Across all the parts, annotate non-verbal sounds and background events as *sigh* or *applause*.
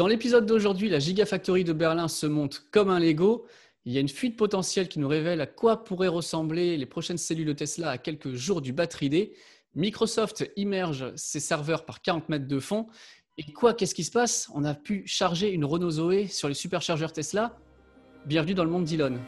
dans l'épisode d'aujourd'hui, la Gigafactory de Berlin se monte comme un Lego. Il y a une fuite potentielle qui nous révèle à quoi pourraient ressembler les prochaines cellules de Tesla à quelques jours du Battery Day. Microsoft immerge ses serveurs par 40 mètres de fond. Et quoi, qu'est-ce qui se passe? On a pu charger une Renault Zoé sur les superchargeurs Tesla. Bienvenue dans le monde d'Elon.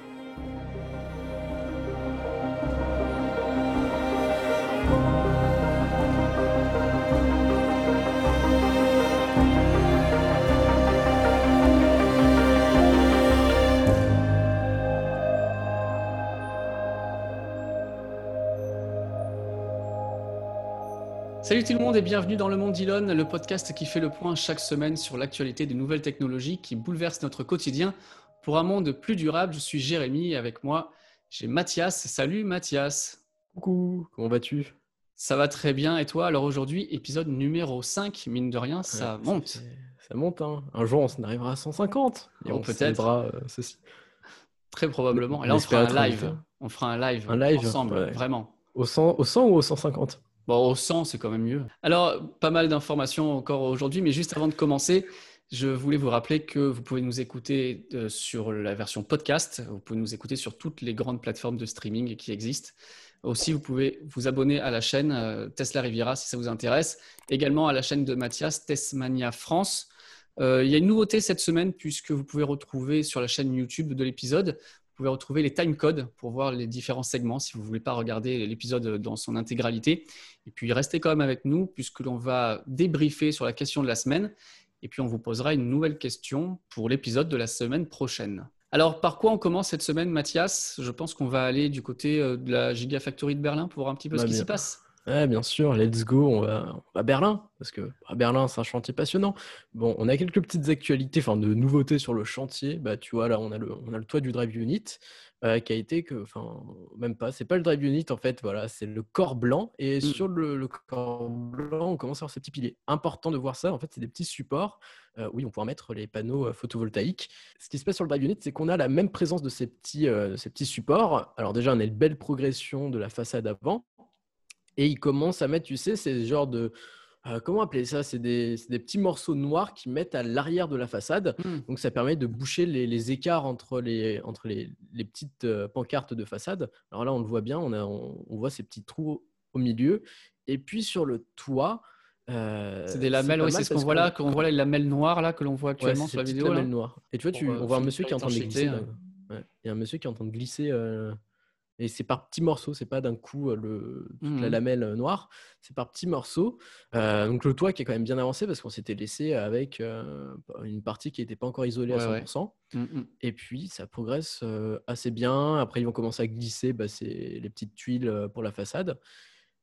Salut tout le monde et bienvenue dans Le Monde d'Elon, le podcast qui fait le point chaque semaine sur l'actualité des nouvelles technologies qui bouleversent notre quotidien pour un monde plus durable. Je suis Jérémy et avec moi, j'ai Mathias. Salut Mathias. Coucou, comment vas-tu? Ça va très bien et toi? Alors aujourd'hui, épisode numéro 5, mine de rien, ça monte. Ça, monte, hein. un jour on arrivera à 150 et on, peut-être euh, ceci. Très probablement. Et là on fera un live. On fera un live, un live ensemble, vraiment. Au 100, au 100 ou au 150 Bon, au 100, c'est quand même mieux. Alors, pas mal d'informations encore aujourd'hui, mais juste avant de commencer, je voulais vous rappeler que vous pouvez nous écouter euh, sur la version podcast. Vous pouvez nous écouter sur toutes les grandes plateformes de streaming qui existent. Aussi, vous pouvez vous abonner à la chaîne euh, Tesla Riviera si ça vous intéresse. Également à la chaîne de Mathias, Tesmania France. Euh, il y a une nouveauté cette semaine puisque vous pouvez retrouver sur la chaîne YouTube de l'épisode vous pouvez retrouver les timecodes pour voir les différents segments si vous ne voulez pas regarder l'épisode dans son intégralité. Et puis restez quand même avec nous puisque l'on va débriefer sur la question de la semaine et puis on vous posera une nouvelle question pour l'épisode de la semaine prochaine. Alors par quoi on commence cette semaine Mathias? Je pense qu'on va aller du côté euh, de la Gigafactory de Berlin pour voir un petit peu ce bah, qui s'y passe. Ouais, bien sûr, let's go, on va, à Berlin, parce que à Berlin, c'est un chantier passionnant. Bon, on a quelques petites actualités, enfin de nouveautés sur le chantier. Bah, tu vois, là, on a le, on a le toit du drive unit euh, qui a été que, enfin, même pas, c'est pas le drive unit en fait, voilà, c'est le corps blanc. Et mmh. sur le, corps blanc, on commence à avoir ces petits piliers. Important de voir ça, en fait, c'est des petits supports. Euh, oui, on pourra mettre les panneaux euh, photovoltaïques. Ce qui se passe sur le drive unit, c'est qu'on a la même présence de ces petits, ces petits supports. Alors déjà, on a une belle progression de la façade avant et ils commencent à mettre, tu sais, c'est genre de. Euh, comment appeler ça? C'est des, des, petits morceaux noirs qui mettent à l'arrière de la façade. Mmh. Donc, ça permet de boucher les, les écarts entre les, entre les, les petites euh, pancartes de façade. Alors là, on le voit bien, on, a, on, voit ces petits trous au milieu. Et puis, sur le toit. Euh, c'est des lamelles, oui, c'est ce qu'on voit là, qu'on voit les lamelles noires là, que l'on voit actuellement sur la vidéo. Lamelles noires. Et tu vois, tu, on voit un monsieur qui est en train de glisser. Il y a un monsieur qui est en train de glisser et c'est par petits morceaux, c'est pas d'un coup le, toute la mmh lamelle noire, c'est par petits morceaux. Euh, donc le toit qui est quand même bien avancé parce qu'on s'était laissé avec une partie qui n'était pas encore isolée à 100%. Mmh Et puis ça progresse assez bien. Après ils vont commencer à glisser bah, les petites tuiles pour la façade.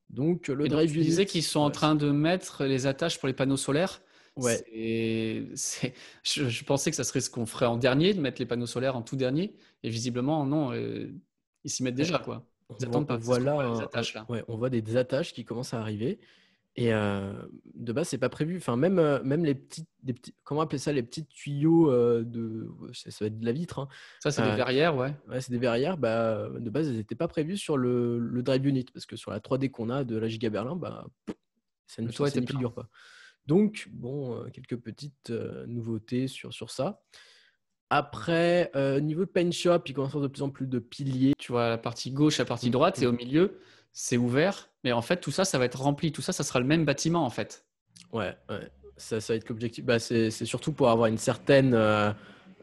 Donc le drive tu disais qu'ils sont en train de mettre les attaches pour les panneaux solaires? Ouais. Je, je, pensais que ça serait ce qu'on ferait en dernier, de mettre les panneaux solaires en tout dernier. Et visiblement, non ils s'y mettent déjà, quoi. Ils attendent pas. Voilà, les attaches, là. Ouais, on voit des attaches qui commencent à arriver. Et euh, de base, c'est pas prévu. Enfin, même, euh, même les petits, des petits, comment appeler ça, les petits tuyaux euh, de, ça, va être de la vitre. Hein. Ça, c'est des verrières, ouais. Ouais, c'est des verrières. Bah, de base, elles n'étaient pas prévues sur le, le, drive unit parce que sur la 3D qu'on a de la Giga Berlin, bah, ça ne figure pas. Donc, bon, quelques petites nouveautés sur, sur ça. Après, euh, niveau de paint shop, il commence à avoir de plus en plus de piliers. Tu vois, la partie gauche, la partie droite, et au milieu, c'est ouvert. Mais en fait, tout ça, ça va être rempli. Tout ça, ça sera le même bâtiment, en fait. Ouais, ouais. Ça, ça va être l'objectif. Bah, c'est surtout pour avoir une certaine euh,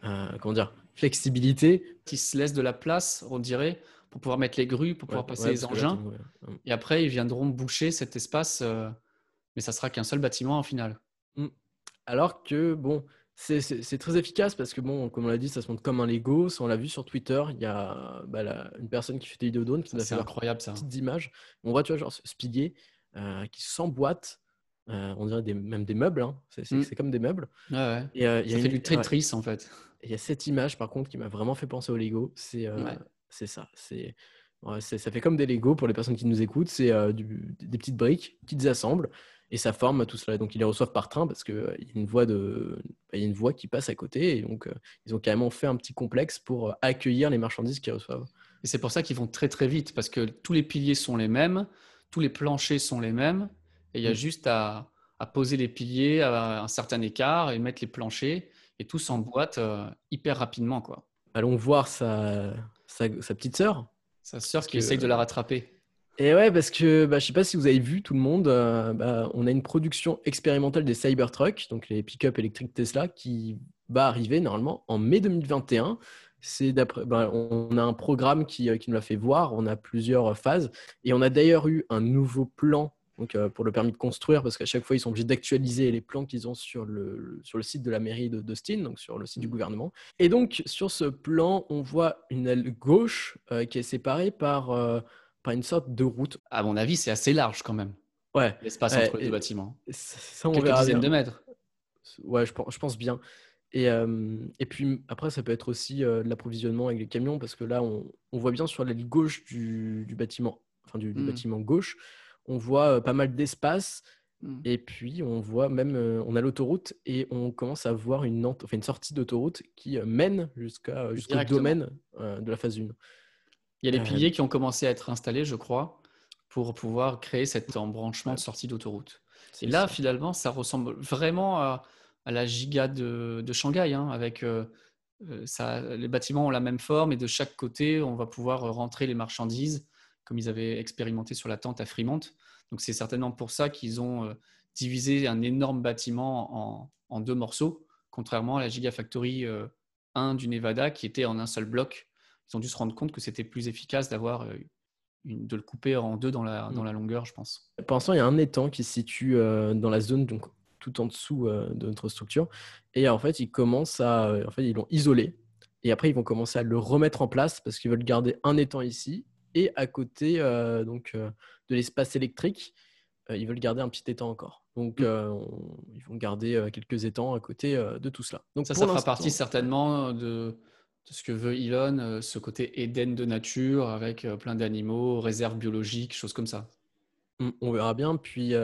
euh, comment dire, flexibilité. Qui se laisse de la place, on dirait, pour pouvoir mettre les grues, pour pouvoir passer les engins. et après, ils viendront boucher cet espace. mais ça sera qu'un seul bâtiment, en final. Mmh. Alors que, bon, c'est très efficace parce que, bon, comme on l'a dit, ça se montre comme un Lego. On l'a vu sur Twitter, il y a bah, une personne qui fait des vidéos drone qui nous a fait incroyable, ça. petites images. On voit, tu vois, genre ce pilier euh, qui s'emboîte. Euh, on dirait des, même des meubles. Hein. Mm. C'est comme des meubles. Ouais, ouais. Et, euh, y a fait du Tetris, en fait. Il y a cette image, par contre, qui m'a vraiment fait penser au Lego. C'est ça. C'est ça fait comme des Lego pour les personnes qui nous écoutent. C'est des petites briques qui assemblent et ça forme tout cela. Donc ils les reçoivent par train parce qu'il euh, y a une voie de, il y a une voie qui passe à côté et donc euh, ils ont carrément fait un petit complexe pour euh, accueillir les marchandises qu'ils reçoivent. Et c'est pour ça qu'ils vont très très vite parce que tous les piliers sont les mêmes, tous les planchers sont les mêmes et il y a mm. juste à, à poser les piliers à un certain écart et mettre les planchers et tout s'emboîte euh, hyper rapidement. Quoi. Allons voir sa, sa, petite sœur. Sa sœur qui essaye de la rattraper. Et ouais, parce que bah, je sais pas si vous avez vu tout le monde, euh, bah, on a une production expérimentale des Cybertruck, donc les pick-up électriques Tesla, qui va arriver normalement en mai 2021. C'est d'après, bah, on a un programme qui, euh, qui nous l'a fait voir, on a plusieurs phases, et on a d'ailleurs eu un nouveau plan donc, euh, pour le permis de construire, parce qu'à chaque fois, ils sont obligés d'actualiser les plans qu'ils ont sur le, sur le site de la mairie de d'Austin, donc sur le site du mmh. gouvernement. Et donc, sur ce plan, on voit une aile gauche euh, qui est séparée par, par une sorte de route. À mon avis, c'est assez large quand même. Ouais. L'espace entre les deux bâtiments. Ça, on Quelques dizaines de mètres. Ouais, je pense, je pense bien. Et, et, puis après, ça peut être aussi de l'approvisionnement avec les camions, parce que là, on, on voit bien sur l'aile gauche du, du bâtiment, enfin du, du mmh. bâtiment gauche, on voit pas mal d'espace. Mmh. Et puis, on voit même, on a l'autoroute et on commence à voir une, enfin, une sortie d'autoroute qui mène jusqu'à, jusqu'au domaine de la phase 1. Il y a les piliers qui ont commencé à être installés, je crois, pour pouvoir créer cet embranchement de sortie d'autoroute. Et là, finalement, ça ressemble vraiment à, la giga de, Shanghai, hein, avec ça, les bâtiments ont la même forme et de chaque côté, on va pouvoir rentrer les marchandises comme ils avaient expérimenté sur la tente à Fremont. Donc c'est certainement pour ça qu'ils ont euh, divisé un énorme bâtiment en, deux morceaux, contrairement à la Gigafactory 1 euh, du Nevada qui était en un seul bloc. Ils ont dû se rendre compte que c'était plus efficace d'avoir euh, de le couper en deux dans la, dans mm. la longueur, je pense. Pour l'instant, il y a un étang qui se situe dans la zone, donc tout en dessous de notre structure. Et en fait, ils commencent à, en fait, ils l'ont isolé. Et après, ils vont commencer à le remettre en place parce qu'ils veulent garder un étang ici et à côté euh, donc, euh, de l'espace électrique, euh, ils veulent garder un petit étang encore. Donc, mmh. ils vont garder quelques étangs à côté de tout cela. Donc, ça, ça fera partie certainement de, ce que veut Elon, ce côté Éden de nature avec plein d'animaux, réserves biologiques, choses comme ça. On verra bien. Puis,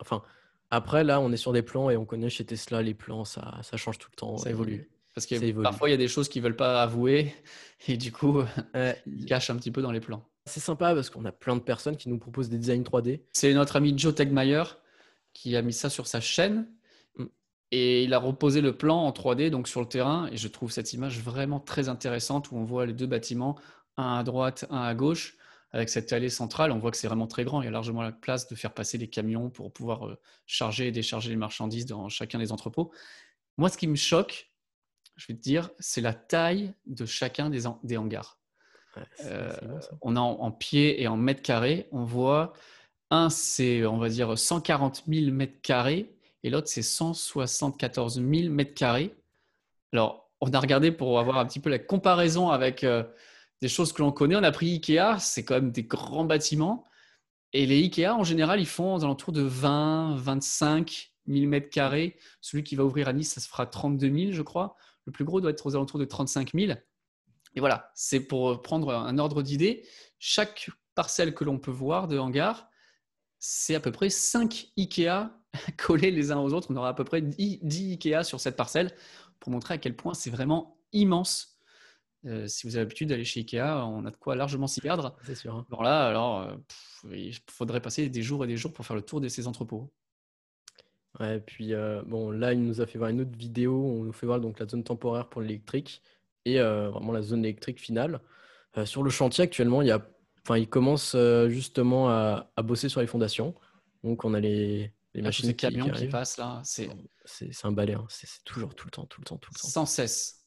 enfin, après, là, on est sur des plans et on connaît chez Tesla les plans, ça, ça change tout le temps. Ça évolue. Parce que parfois, il y a des choses qu'ils ne veulent pas avouer *laughs* et du coup, *laughs* ils cachent un petit peu dans les plans. C'est sympa parce qu'on a plein de personnes qui nous proposent des designs 3D. C'est notre ami Joe Tegmeyer qui a mis ça sur sa chaîne. Et il a reposé le plan en 3D donc sur le terrain et je trouve cette image vraiment très intéressante où on voit les deux bâtiments, un à droite, un à gauche avec cette allée centrale, on voit que c'est vraiment très grand. Il y a largement la place de faire passer les camions pour pouvoir euh, charger et décharger les marchandises dans chacun des entrepôts. Moi, ce qui me choque, je vais te dire, c'est la taille de chacun des, des hangars. Euh, on a en, pieds et en mètres carrés, on voit un, c'est on va dire 140 000 mètres carrés et l'autre, c'est 174 000 mètres carrés. Alors, on a regardé pour avoir un petit peu la comparaison avec euh, des choses que l'on connaît. On a pris Ikea, c'est quand même des grands bâtiments. Et les Ikea, en général, ils font aux alentours de 20, 25 000 mètres carrés. Celui qui va ouvrir à Nice, ça se fera 32 000, je crois. Le plus gros doit être aux alentours de 35 000. Et voilà, c'est pour prendre un ordre d'idée. Chaque parcelle que l'on peut voir de hangar, c'est à peu près 5 IKEA *laughs* collés les uns aux autres. On aura à peu près 10, IKEA sur cette parcelle pour montrer à quel point c'est vraiment immense. Euh, si vous avez l'habitude d'aller chez Ikea, on a de quoi largement s'y perdre. *laughs* C'est sûr. Hein. Alors là, alors, euh, il faudrait passer des jours et des jours pour faire le tour de ces entrepôts. Ouais, puis euh, bon, là, il nous a fait voir une autre vidéo. On nous fait voir donc la zone temporaire pour l'électrique et vraiment la zone électrique finale. Sur le chantier actuellement, il, y a, enfin, il commence justement à, bosser sur les fondations. Donc on a les, les machines camions qui, passent là. C'est un balai, hein. c'est toujours tout le temps, tout le temps, tout le temps. Sans cesse.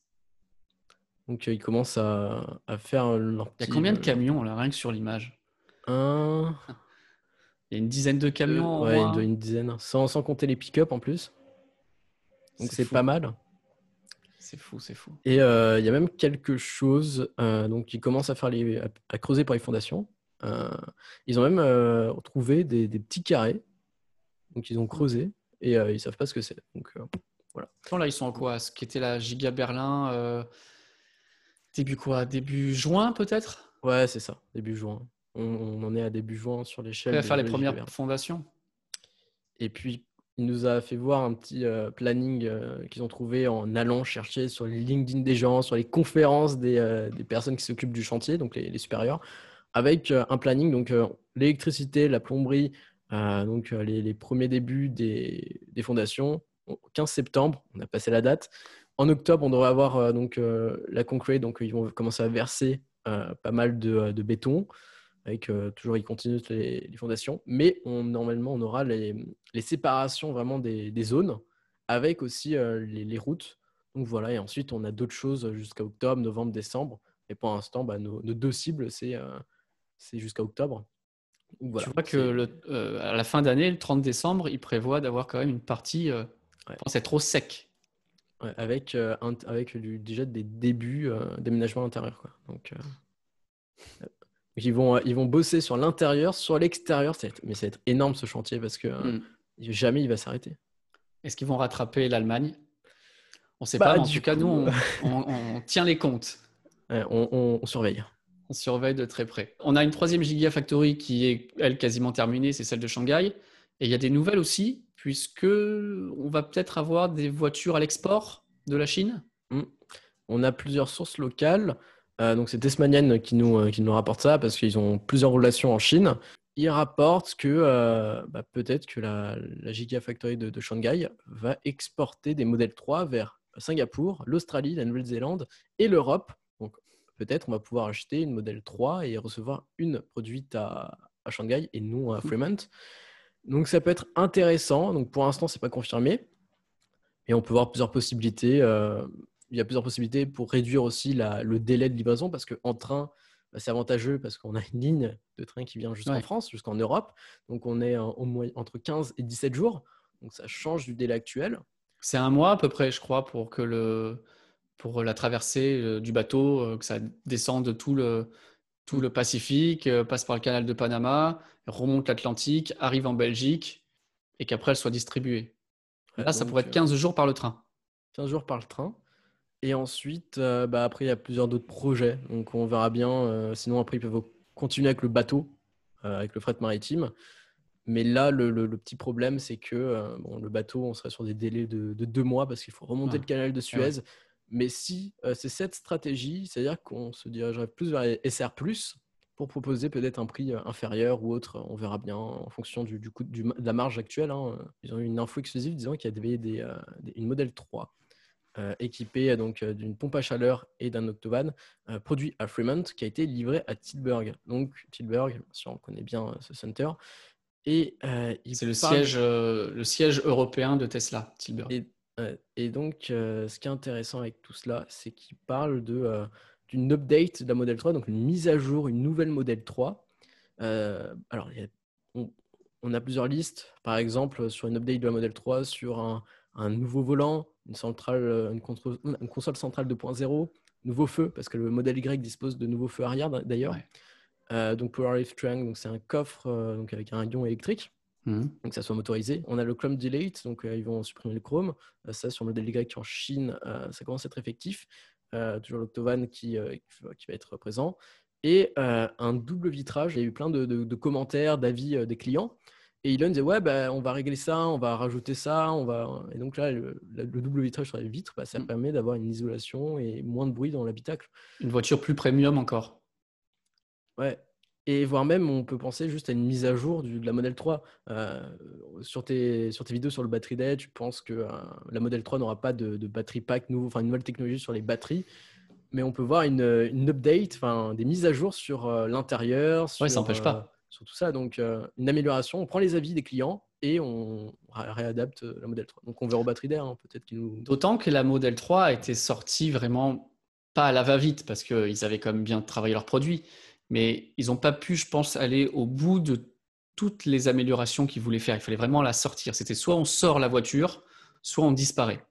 Donc il commence à, à faire leur Il y a combien de camions là, rien que sur l'image? Un. Il y a une dizaine de camions. ouais, une, une, dizaine. Sans, sans compter les pick-up en plus. Donc c'est pas mal. C'est fou, c'est fou. Et euh, il y a même quelque chose, euh, donc ils commencent à faire les, à, creuser pour les fondations. Euh, ils ont même trouvé des, petits carrés, donc ils ont creusé et ils savent pas ce que c'est. Donc voilà. Là, ils sont en quoi? Ce qui était la Giga Berlin début quoi? Début juin peut-être? Ouais, c'est ça, début juin. On, en est à début juin sur l'échelle. On va faire les premières fondations. Et puis il nous a fait voir un petit euh, planning euh, qu'ils ont trouvé en allant chercher sur les LinkedIn des gens, sur les conférences des, euh, des personnes qui s'occupent du chantier, donc les, supérieurs, avec un planning, donc l'électricité, la plomberie, donc les, premiers débuts des, fondations, 15 septembre, on a passé la date. En octobre, on devrait avoir donc la concrete, donc ils vont commencer à verser pas mal de, béton avec toujours ils continuent les, les, fondations, mais on, normalement on aura les, les séparations vraiment des, zones avec aussi les, les, routes. Donc voilà, et ensuite on a d'autres choses jusqu'à octobre, novembre, décembre. Et pour l'instant, bah, nos, deux cibles, c'est jusqu'à octobre. Voilà, tu vois que le, à la fin d'année, le 30 décembre, il prévoit d'avoir quand même une partie, euh, c'est trop sec. avec, un, avec du, déjà des débuts d'aménagement intérieur. Quoi. Donc, ils vont, ils vont bosser sur l'intérieur, sur l'extérieur. Mais ça va être énorme ce chantier parce que hmm. jamais il va s'arrêter. Est-ce qu'ils vont rattraper l'Allemagne? On ne sait pas, en tout cas, nous, *laughs* on, tient les comptes. on, surveille. On surveille de très près. On a une troisième Gigafactory qui est, elle, quasiment terminée, c'est celle de Shanghai. Et il y a des nouvelles aussi, puisque on va peut-être avoir des voitures à l'export de la Chine. Hmm. On a plusieurs sources locales. Euh, donc c'est nous, euh, qui nous rapporte ça parce qu'ils ont plusieurs relations en Chine. Ils rapportent que euh, bah, peut-être que la, la Gigafactory de, de, Shanghai va exporter des modèles 3 vers Singapour, l'Australie, la Nouvelle-Zélande et l'Europe. Peut-être on va pouvoir acheter une modèle 3 et recevoir une produite à, à Shanghai et non à Fremont. Donc ça peut être intéressant. Donc pour l'instant c'est pas confirmé, et on peut voir plusieurs possibilités il y a plusieurs possibilités pour réduire aussi le délai de livraison parce qu'en train, bah, c'est avantageux parce qu'on a une ligne de train qui vient jusqu'en France, jusqu'en Europe. Donc on est au moins entre 15 et 17 jours. Donc ça change du délai actuel. C'est un mois à peu près, je crois, pour que le pour la traversée euh, du bateau, euh, que ça descende tout le tout le Pacifique, euh, passe par le canal de Panama, remonte l'Atlantique, arrive en Belgique et qu'après elle soit distribuée. Là, ça pourrait être 15 jours par le train. 15 jours par le train. Et ensuite, euh, bah, après, il y a plusieurs d'autres projets. Donc, on verra bien. Euh, sinon, après, ils peuvent continuer avec le bateau, euh, avec le fret maritime. Mais là, le, petit problème, c'est que bon, le bateau, on serait sur des délais de, deux mois parce qu'il faut remonter le canal de Suez. Mais si c'est cette stratégie, c'est-à-dire qu'on se dirigerait plus vers SR, pour proposer peut-être un prix inférieur ou autre, on verra bien en fonction du, du coût de la marge actuelle. Hein. Ils ont eu une info exclusive disant qu'il y avait des, une modèle 3 euh, équipé donc euh, d'une pompe à chaleur et d'un octovan, euh, produit à Fremont, qui a été livré à Tilburg. Donc Tilburg, si on connaît bien ce center. Et c'est le siège, le siège européen de Tesla, Tilburg. Et, et donc, ce qui est intéressant avec tout cela, c'est qu'il parle de d'une update de la Model 3, donc une mise à jour, une nouvelle Model 3. alors, on, on, a plusieurs listes. Par exemple, sur une update de la Model 3, sur un, un nouveau volant, une, centrale, euh, une, console centrale 2.0, nouveau feu, parce que le modèle Y dispose de nouveaux feux arrière d'ailleurs. Euh, donc Power Lift Trunk, donc c'est un coffre euh, donc avec un ion électrique, mmh. donc ça soit motorisé. On a le Chrome Delete, donc ils vont supprimer le chrome. ça sur le modèle Y en Chine, ça commence à être effectif. toujours l'Octovan qui, qui, va être présent. Et un double vitrage. Il y a eu plein de, de commentaires, d'avis des clients. Et Elon disait ouais bah, on va régler ça, on va rajouter ça, on va et donc là le, double vitrage sur les vitres, bah, ça mm. permet d'avoir une isolation et moins de bruit dans l'habitacle. Une voiture plus premium encore. Ouais. Et voire même on peut penser juste à une mise à jour du, de la Model 3. Euh, sur, tes, sur tes vidéos sur le battery day, tu penses que euh, la Model 3 n'aura pas de, de batterie pack nouveau, enfin une nouvelle technologie sur les batteries mais on peut voir une, une update, enfin des mises à jour sur euh, l'intérieur. Ouais, ça n'empêche pas sur tout ça. Donc, une amélioration, on prend les avis des clients et on réadapte la modèle 3. Donc, on verra au batterie d'air, hein, peut-être qu'il nous. D'autant que la modèle 3 a été sortie vraiment pas à la va-vite parce qu'ils avaient quand même bien travaillé leurs produits, mais ils n'ont pas pu, je pense, aller au bout de toutes les améliorations qu'ils voulaient faire. Il fallait vraiment la sortir. C'était soit on sort la voiture, soit on disparaît.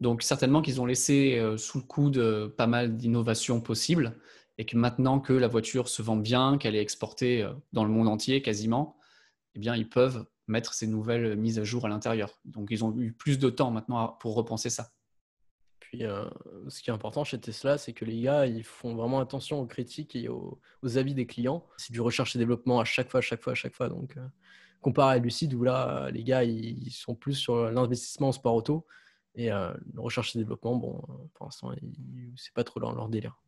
Donc certainement qu'ils ont laissé euh, sous le coup de pas mal d'innovations possibles et que maintenant que la voiture se vend bien, qu'elle est exportée euh, dans le monde entier quasiment, eh bien, ils peuvent mettre ces nouvelles mises à jour à l'intérieur. Donc, ils ont eu plus de temps maintenant pour repenser ça. Puis, euh, ce qui est important chez Tesla, c'est que les gars, ils font vraiment attention aux critiques et aux, avis des clients. C'est du recherche et développement à chaque fois, à chaque fois, à chaque fois. Donc, euh, comparé à Lucid, où là, les gars, ils sont plus sur l'investissement en sport auto. Et le recherche et développement, bon, pour l'instant, c'est pas trop leur délire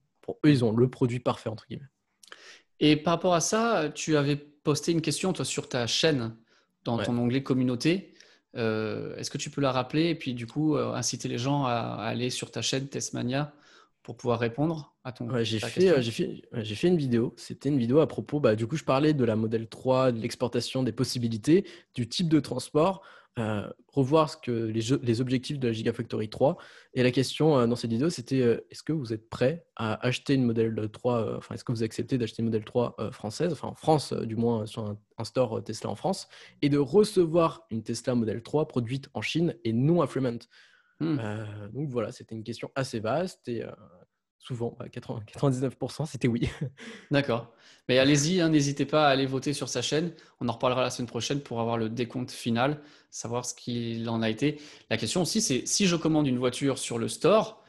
eux, ils ont le produit parfait, entre guillemets. Et par rapport à ça, tu avais posté une question, toi, sur ta chaîne, dans ton onglet communauté. Est-ce que tu peux la rappeler et puis du coup inciter les gens à, aller sur ta chaîne Testmania pour pouvoir répondre à ton ouais, j'ai fait, j'ai fait, fait, une vidéo. C'était une vidéo à propos, bah, du coup, je parlais de la modèle 3, de l'exportation des possibilités, du type de transport. Euh, revoir ce que les, les, objectifs de la Gigafactory 3. Et la question euh, dans cette vidéo, c'était euh, est-ce que vous êtes prêt à acheter une modèle 3, enfin, est-ce que vous acceptez d'acheter une modèle 3 française, enfin en France du moins sur un, store Tesla en France, et de recevoir une Tesla modèle 3 produite en Chine et non à Fremont? Hmm. donc voilà, c'était une question assez vaste et souvent, 99%, *laughs* c'était oui. *laughs* D'accord. Mais allez-y, hein, n'hésitez pas à aller voter sur sa chaîne. On en reparlera la semaine prochaine pour avoir le décompte final, savoir ce qu'il en a été. La question aussi, c'est si je commande une voiture sur le store,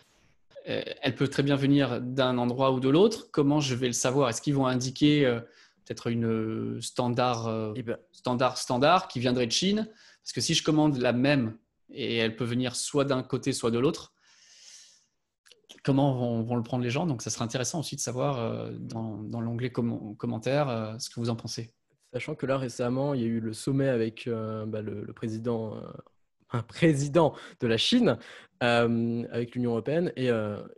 euh, elle peut très bien venir d'un endroit ou de l'autre. Comment je vais le savoir? Est-ce qu'ils vont indiquer euh, peut-être une standard, eh ben standard, standard qui viendrait de Chine? Parce que si je commande la même et elle peut venir soit d'un côté, soit de l'autre, comment vont, le prendre les gens? Donc, ça serait intéressant aussi de savoir euh, dans, l'onglet commentaires euh, ce que vous en pensez. Sachant que là, récemment, il y a eu le sommet avec euh, bah, le, président, un président de la Chine, avec l'Union européenne. Et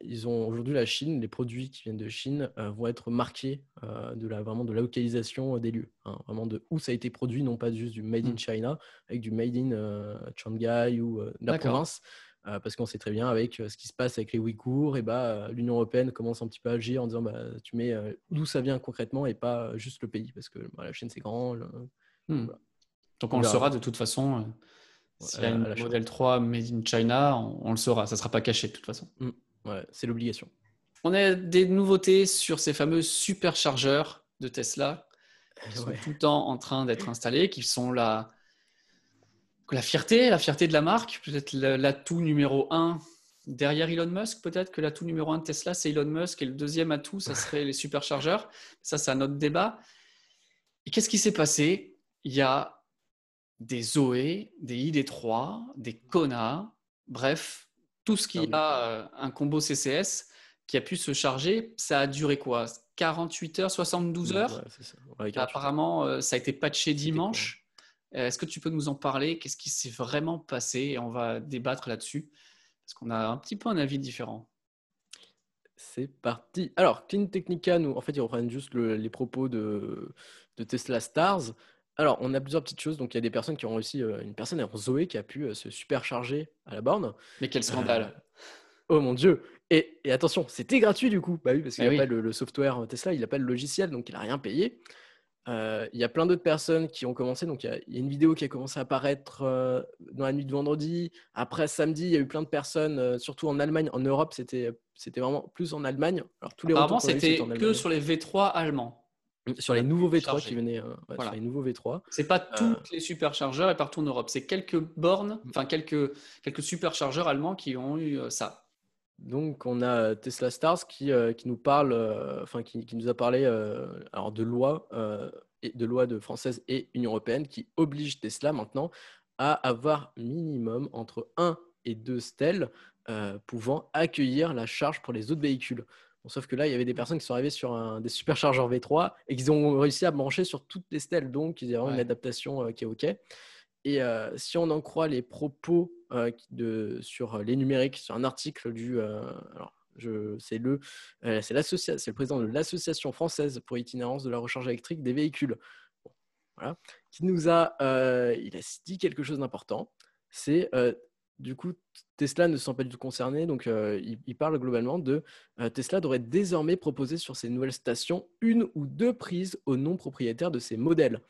ils ont aujourd'hui, la Chine, les produits qui viennent de Chine vont être marqués de la, vraiment de la localisation des lieux. Hein, vraiment de où ça a été produit, non pas juste du Made in mmh. China, avec du Made in Shanghai ou la province. Euh, parce qu'on sait très bien avec euh, ce qui se passe avec les Ouïghours, et bah, euh, l'Union européenne commence un petit peu à agir en disant bah, tu mets d'où ça vient concrètement et pas juste le pays, parce que bah, la chaîne c'est grand. Hmm. Donc on, le saura de toute façon. S'il y a une modèle 3 made in China, on, le saura, ça ne sera pas caché de toute façon. Hmm. Ouais, c'est l'obligation. On a des nouveautés sur ces fameux superchargeurs de Tesla qui sont tout le temps en train d'être installés, qui sont là la fierté, la fierté de la marque, peut-être l'atout numéro un derrière Elon Musk, peut-être que l'atout numéro un de Tesla, c'est Elon Musk, et le deuxième atout, ça serait les superchargeurs. Ça, c'est un autre débat. Et qu'est-ce qui s'est passé? Il y a des Zoé, des ID3, des Kona, bref, tout ce qui a euh, un combo CCS qui a pu se charger, ça a duré quoi? 48 heures, 72 heures? Apparemment, euh, ça a été patché dimanche. Euh, est-ce que tu peux nous en parler? Qu'est-ce qui s'est vraiment passé? On va débattre là-dessus parce qu'on a un petit peu un avis différent. C'est parti. Alors, Clean Technica, nous, en fait, ils reprennent juste les propos de, Tesla Stars. Alors, on a plusieurs petites choses. Donc, il y a des personnes qui ont réussi, euh, une personne, Zoé, qui a pu euh, se supercharger à la borne. Mais quel scandale Oh mon Dieu et, attention, c'était gratuit du coup. Bah oui, parce qu'il n'y a pas le, software Tesla, il n'a pas le logiciel, donc il n'a rien payé. Euh, il y a plein d'autres personnes qui ont commencé. Donc, il y, a, une vidéo qui a commencé à apparaître euh, dans la nuit de vendredi. Après, samedi, il y a eu plein de personnes, euh, surtout en Allemagne. En Europe, c'était vraiment plus en Allemagne. Alors, tous les Apparemment, c'était que sur les V3 allemands. Sur les nouveaux V3 qui venaient. sur les nouveaux V3. C'est pas tous les superchargeurs et partout en Europe. C'est quelques bornes, mm. enfin quelques, quelques superchargeurs allemands qui ont eu ça. Donc, on a euh, Tesla Stars qui, euh, qui nous parle, euh, enfin, qui, qui, nous a parlé alors de lois et de lois de françaises et Union européenne qui obligent Tesla maintenant à avoir minimum entre 1 et 2 stèles pouvant accueillir la charge pour les autres véhicules. Sauf que là, il y avait des personnes qui sont arrivées sur un, des superchargeurs V3 et qui ont réussi à brancher sur toutes les stèles. Donc, il y a vraiment une adaptation qui est OK. Et si on en croit les propos de, sur les numériques, sur un article du. alors, c'est le, c'est le président de l'Association française pour l'itinérance de la recharge électrique des véhicules, voilà, qui nous a, il a dit quelque chose d'important. C'est du coup, Tesla ne se sent pas du tout concerné, donc il, il, parle globalement de Tesla devrait désormais proposer sur ses nouvelles stations une ou deux prises aux non propriétaires de ses modèles.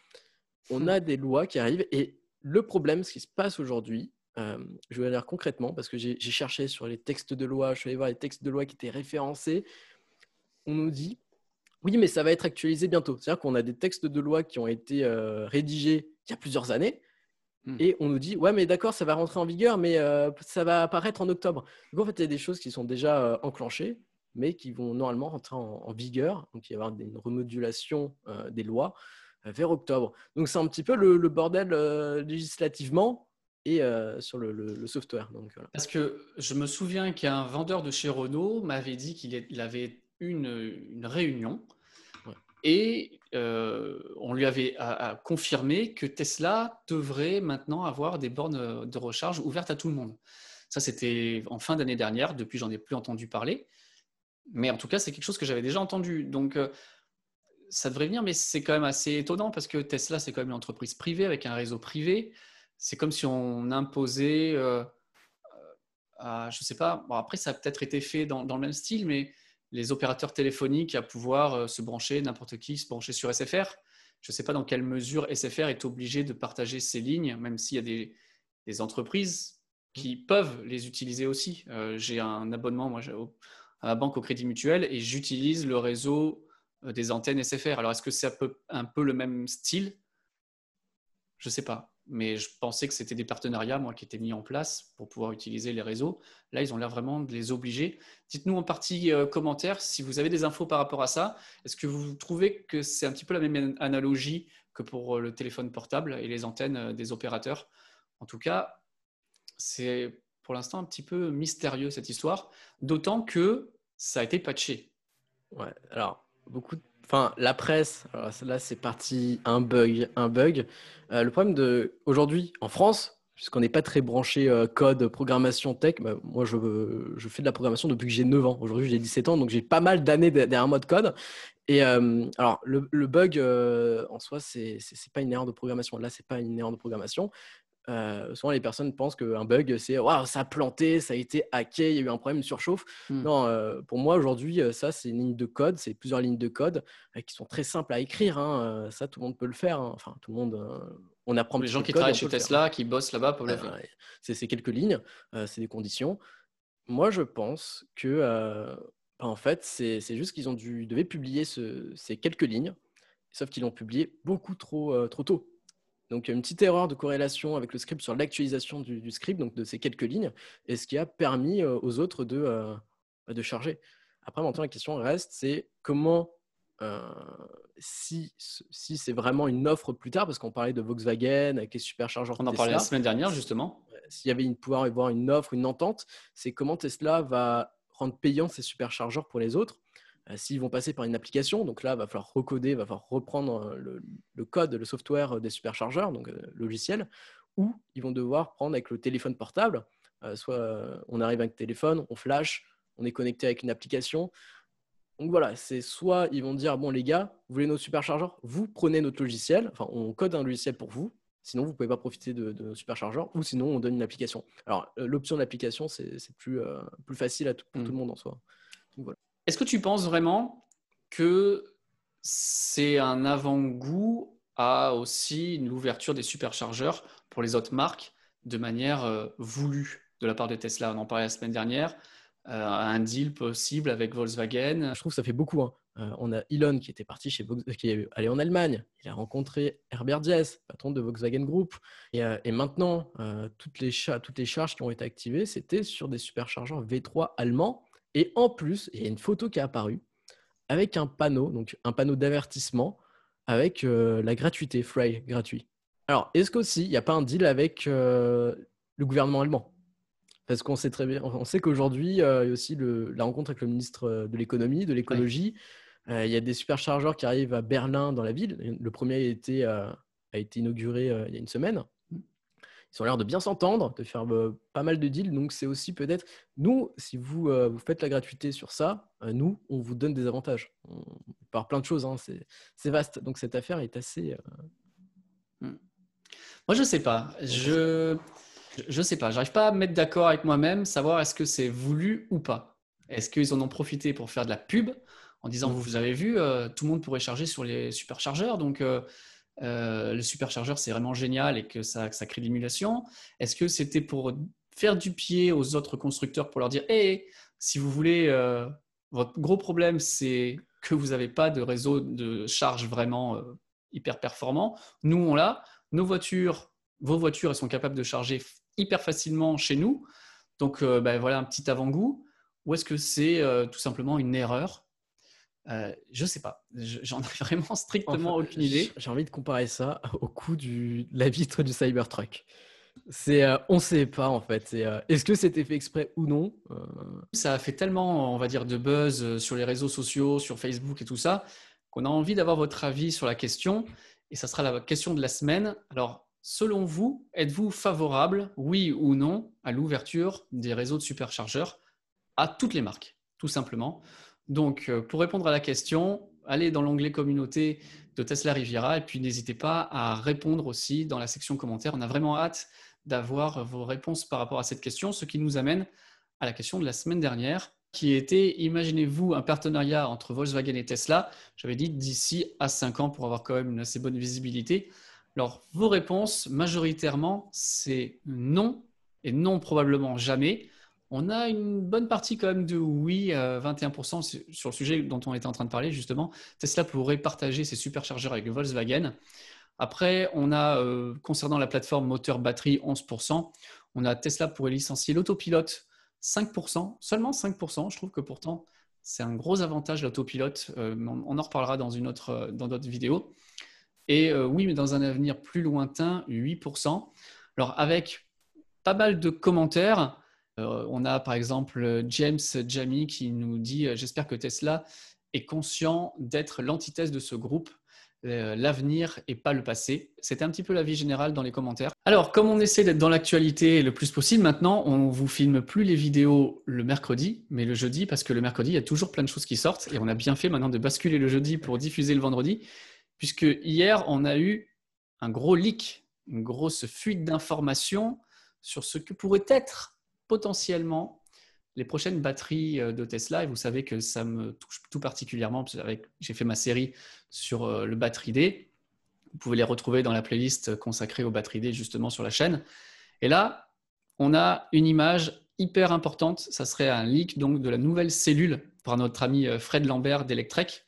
On mmh. a des lois qui arrivent et le problème, ce qui se passe aujourd'hui, euh, je vais dire concrètement, parce que j'ai cherché sur les textes de loi, je suis allé voir les textes de loi qui étaient référencés. On nous dit, oui, mais ça va être actualisé bientôt. C'est-à-dire qu'on a des textes de loi qui ont été euh, rédigés il y a plusieurs années. Hmm. Et on nous dit, ouais, mais d'accord, ça va rentrer en vigueur, mais euh, ça va apparaître en octobre. Donc en fait, il y a des choses qui sont déjà enclenchées, mais qui vont normalement rentrer en, en, vigueur. Donc il va y avoir une remodulation des lois vers octobre. Donc c'est un petit peu le, bordel euh, législativement et euh, sur le, software. Donc, Parce que je me souviens qu'un vendeur de chez Renault m'avait dit qu'il avait une, une réunion Et on lui avait confirmé que Tesla devrait maintenant avoir des bornes de recharge ouvertes à tout le monde. Ça, c'était en fin d'année dernière. Depuis, j'en ai plus entendu parler. Mais en tout cas, c'est quelque chose que j'avais déjà entendu. Donc, ça devrait venir, mais c'est quand même assez étonnant parce que Tesla, c'est quand même une entreprise privée avec un réseau privé. C'est comme si on imposait, euh, euh je ne sais pas, bon, après ça a peut-être été fait dans, le même style, mais les opérateurs téléphoniques à pouvoir euh, se brancher, n'importe qui se brancher sur SFR. Je ne sais pas dans quelle mesure SFR est obligé de partager ses lignes, même s'il y a des, entreprises qui peuvent les utiliser aussi. Euh, j'ai un abonnement moi, à la banque au Crédit Mutuel et j'utilise le réseau des antennes SFR. Alors, est-ce que c'est un peu, un peu le même style? Je ne sais pas mais je pensais que c'était des partenariats, moi, qui étaient mis en place pour pouvoir utiliser les réseaux. Là, ils ont l'air vraiment de les obliger. Dites-nous en partie euh, commentaire si vous avez des infos par rapport à ça. Est-ce que vous trouvez que c'est un petit peu la même analogie que pour euh, le téléphone portable et les antennes euh, des opérateurs? En tout cas, c'est pour l'instant un petit peu mystérieux cette histoire, d'autant que ça a été patché. Ouais, alors beaucoup de Enfin, la presse, là c'est parti un bug, un bug. Euh, le problème de aujourd'hui en France, puisqu'on n'est pas très branché euh, code, programmation, tech, bah, moi je, fais de la programmation depuis que j'ai 9 ans. Aujourd'hui j'ai 17 ans, donc j'ai pas mal d'années derrière moi de code. Et euh, alors le, bug en soi, c'est pas une erreur de programmation. Là, c'est pas une erreur de programmation. Euh, souvent, les personnes pensent qu'un bug, c'est waouh, ça a planté, ça a été hacké, il y a eu un problème de surchauffe. Hmm. Non, euh, pour moi, aujourd'hui, euh, ça, c'est une ligne de code, c'est plusieurs lignes de code qui sont très simples à écrire. Hein. Ça, tout le monde peut le faire. Hein. Enfin, tout le monde. on apprend. Les gens qui travaillent chez Tesla, qui bossent là-bas, peuvent le faire. C'est quelques lignes, c'est des conditions. Moi, je pense que, bah, en fait, c'est juste qu'ils ont dû, devaient publier ces quelques lignes, sauf qu'ils l'ont publié beaucoup trop, trop tôt. Donc, une petite erreur de corrélation avec le script sur l'actualisation du, script, donc de ces quelques lignes, et ce qui a permis euh, aux autres de, euh, de charger. Après, maintenant, la question reste, c'est comment, euh, si, si c'est vraiment une offre plus tard, parce qu'on parlait de Volkswagen avec les superchargeurs. On en parlait la semaine dernière, justement. S'il y avait une, pouvoir y avoir une offre, une entente, c'est comment Tesla va rendre payant ces superchargeurs pour les autres. Euh, s'ils vont passer par une application, donc là, il va falloir recoder, il va falloir reprendre euh, le, code, le software des superchargeurs, donc euh, logiciel, ou ils vont devoir prendre avec le téléphone portable. soit on arrive avec le téléphone, on flash, on est connecté avec une application. Donc voilà, c'est soit ils vont dire bon les gars, vous voulez nos superchargeurs, vous prenez notre logiciel, enfin on code un logiciel pour vous, sinon vous ne pouvez pas profiter de, nos superchargeurs, ou sinon on donne une application. Alors l'option d'application c'est plus, plus facile pour tout le mmh. monde en soi. Donc, voilà. Est-ce que tu penses vraiment que c'est un avant-goût à aussi l'ouverture des superchargeurs pour les autres marques de manière euh, voulue de la part de Tesla? On en parlait la semaine dernière. Euh, un deal possible avec Volkswagen. Je trouve que ça fait beaucoup. Hein. Euh, on a Elon qui était parti chez qui est allé en Allemagne. Il a rencontré Herbert Diess, patron de Volkswagen Group. Et, maintenant, toutes, les toutes les charges qui ont été activées, c'était sur des superchargeurs V3 allemands et en plus, il y a une photo qui est apparue avec un panneau, donc un panneau d'avertissement avec euh, la gratuité, Frey gratuit. Alors, est-ce qu'aussi, il n'y a pas un deal avec euh, le gouvernement allemand? Parce qu'on sait très bien, on sait qu'aujourd'hui, euh, il y a aussi la rencontre avec le ministre de l'économie, de l'écologie. il y a des superchargeurs qui arrivent à Berlin, dans la ville. Le premier a été, a été inauguré il y a une semaine ils ont l'air de bien s'entendre, de faire euh, pas mal de deals. Donc, c'est aussi peut-être, nous, si vous, euh, vous faites la gratuité sur ça, euh, nous, on vous donne des avantages. On parle plein de choses, hein, c'est vaste. Donc, cette affaire est assez. Hmm. Moi, je sais pas. Je je sais pas. J'arrive pas à me mettre d'accord avec moi-même, savoir est-ce que c'est voulu ou pas. Est-ce qu'ils en ont profité pour faire de la pub en disant, hmm. vous avez vu, tout le monde pourrait charger sur les superchargeurs, donc euh, le superchargeur, c'est vraiment génial et que ça, crée de l'émulation Est-ce que c'était pour faire du pied aux autres constructeurs pour leur dire Hé, si vous voulez, euh, votre gros problème, c'est que vous n'avez pas de réseau de charge vraiment euh, hyper performant. Nous, on l'a. Nos voitures, vos voitures, elles sont capables de charger hyper facilement chez nous. Donc, ben, voilà un petit avant-goût. Ou est-ce que c'est tout simplement une erreur euh, je sais pas. J'en ai *laughs* vraiment strictement aucune idée. J'ai envie de comparer ça au coût de la vitre du Cybertruck. C'est, euh, on sait pas en fait. Euh, est-ce que c'était fait exprès ou non Ça a fait tellement, on va dire, de buzz sur les réseaux sociaux, sur Facebook et tout ça, qu'on a envie d'avoir votre avis sur la question. Et ça sera la question de la semaine. Alors, selon vous, êtes-vous favorable, oui ou non, à l'ouverture des réseaux de superchargeurs à toutes les marques, tout simplement? Donc, euh, pour répondre à la question, allez dans l'onglet communauté de Tesla Riviera et puis n'hésitez pas à répondre aussi dans la section commentaires. On a vraiment hâte d'avoir vos réponses par rapport à cette question, ce qui nous amène à la question de la semaine dernière qui était, imaginez-vous, un partenariat entre Volkswagen et Tesla, j'avais dit d'ici à 5 ans pour avoir quand même une assez bonne visibilité. Alors, vos réponses, majoritairement, c'est non, et non probablement jamais. On a une bonne partie quand même de oui, 21% sur le sujet dont on était en train de parler, justement. Tesla pourrait partager ses superchargeurs avec Volkswagen. Après, on a, euh, concernant la plateforme moteur-batterie, 11%. On a Tesla pourrait licencier l'autopilote 5%, seulement 5%. Je trouve que pourtant, c'est un gros avantage l'autopilote. Euh, on en reparlera dans euh, d'autres vidéos. Et euh, oui, mais dans un avenir plus lointain, 8%. Alors, avec pas mal de commentaires, on a par exemple James Jamie qui nous dit J'espère que Tesla est conscient d'être l'antithèse de ce groupe euh, l'avenir et pas le passé. C'était un petit peu la vie générale dans les commentaires. Alors, comme on essaie d'être dans l'actualité le plus possible, maintenant, on vous filme plus les vidéos le mercredi, mais le jeudi, parce que le mercredi, il y a toujours plein de choses qui sortent, et on a bien fait maintenant de basculer le jeudi pour diffuser le vendredi, puisque hier, on a eu un gros leak, une grosse fuite d'informations sur ce que pourrait être potentiellement les prochaines batteries euh, de Tesla, et vous savez que ça me touche tout particulièrement, parce que j'ai fait ma série sur euh, le batterie D. Vous pouvez les retrouver dans la playlist consacrée aux batteries D justement sur la chaîne. Et là, on a une image hyper importante. Ça serait un leak donc de la nouvelle cellule par notre ami euh, Fred Lambert d'Electrek.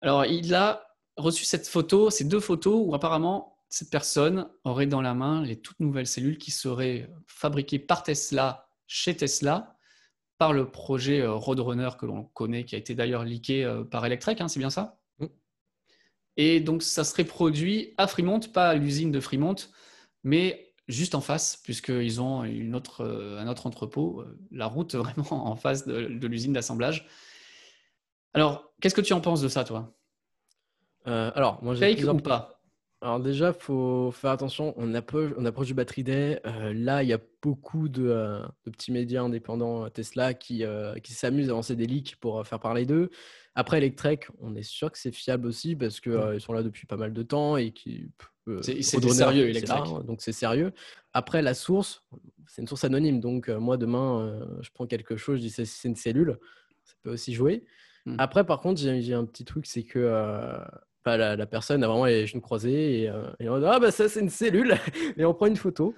Alors, il a reçu cette photo, ces deux photos où apparemment cette personne aurait dans la main les toutes nouvelles cellules qui seraient fabriquées par Tesla chez Tesla par le projet euh, Roadrunner que l'on connaît, qui a été d'ailleurs leaké euh, par Electrek, hein, c'est bien ça? Mm. Et donc, ça serait produit à Fremont, pas à l'usine de Fremont, mais juste en face, puisqu'ils ont une autre, euh, un autre entrepôt, la route *laughs* vraiment en face de, l'usine d'assemblage. Alors, qu'est-ce que tu en penses de ça, toi? Alors, moi, Fake ou pas? Alors déjà, il faut faire attention, on approche, on approche du Battery Day. Euh, là, il y a beaucoup de, euh, petits médias indépendants euh, Tesla qui, qui s'amusent à lancer des leaks pour faire parler d'eux. Après, Electrek, on est sûr que c'est fiable aussi parce qu'ils sont là depuis pas mal de temps et qui... c'est sérieux, Electrek. donc c'est sérieux. Après, la source, c'est une source anonyme. Donc moi, demain, je prends quelque chose, je dis c'est une cellule. Ça peut aussi jouer. Hmm. Après, par contre, j'ai un petit truc, c'est que la, personne a vraiment les genoux croisés et, euh, on dit ah bah ça c'est une cellule *laughs* et on prend une photo.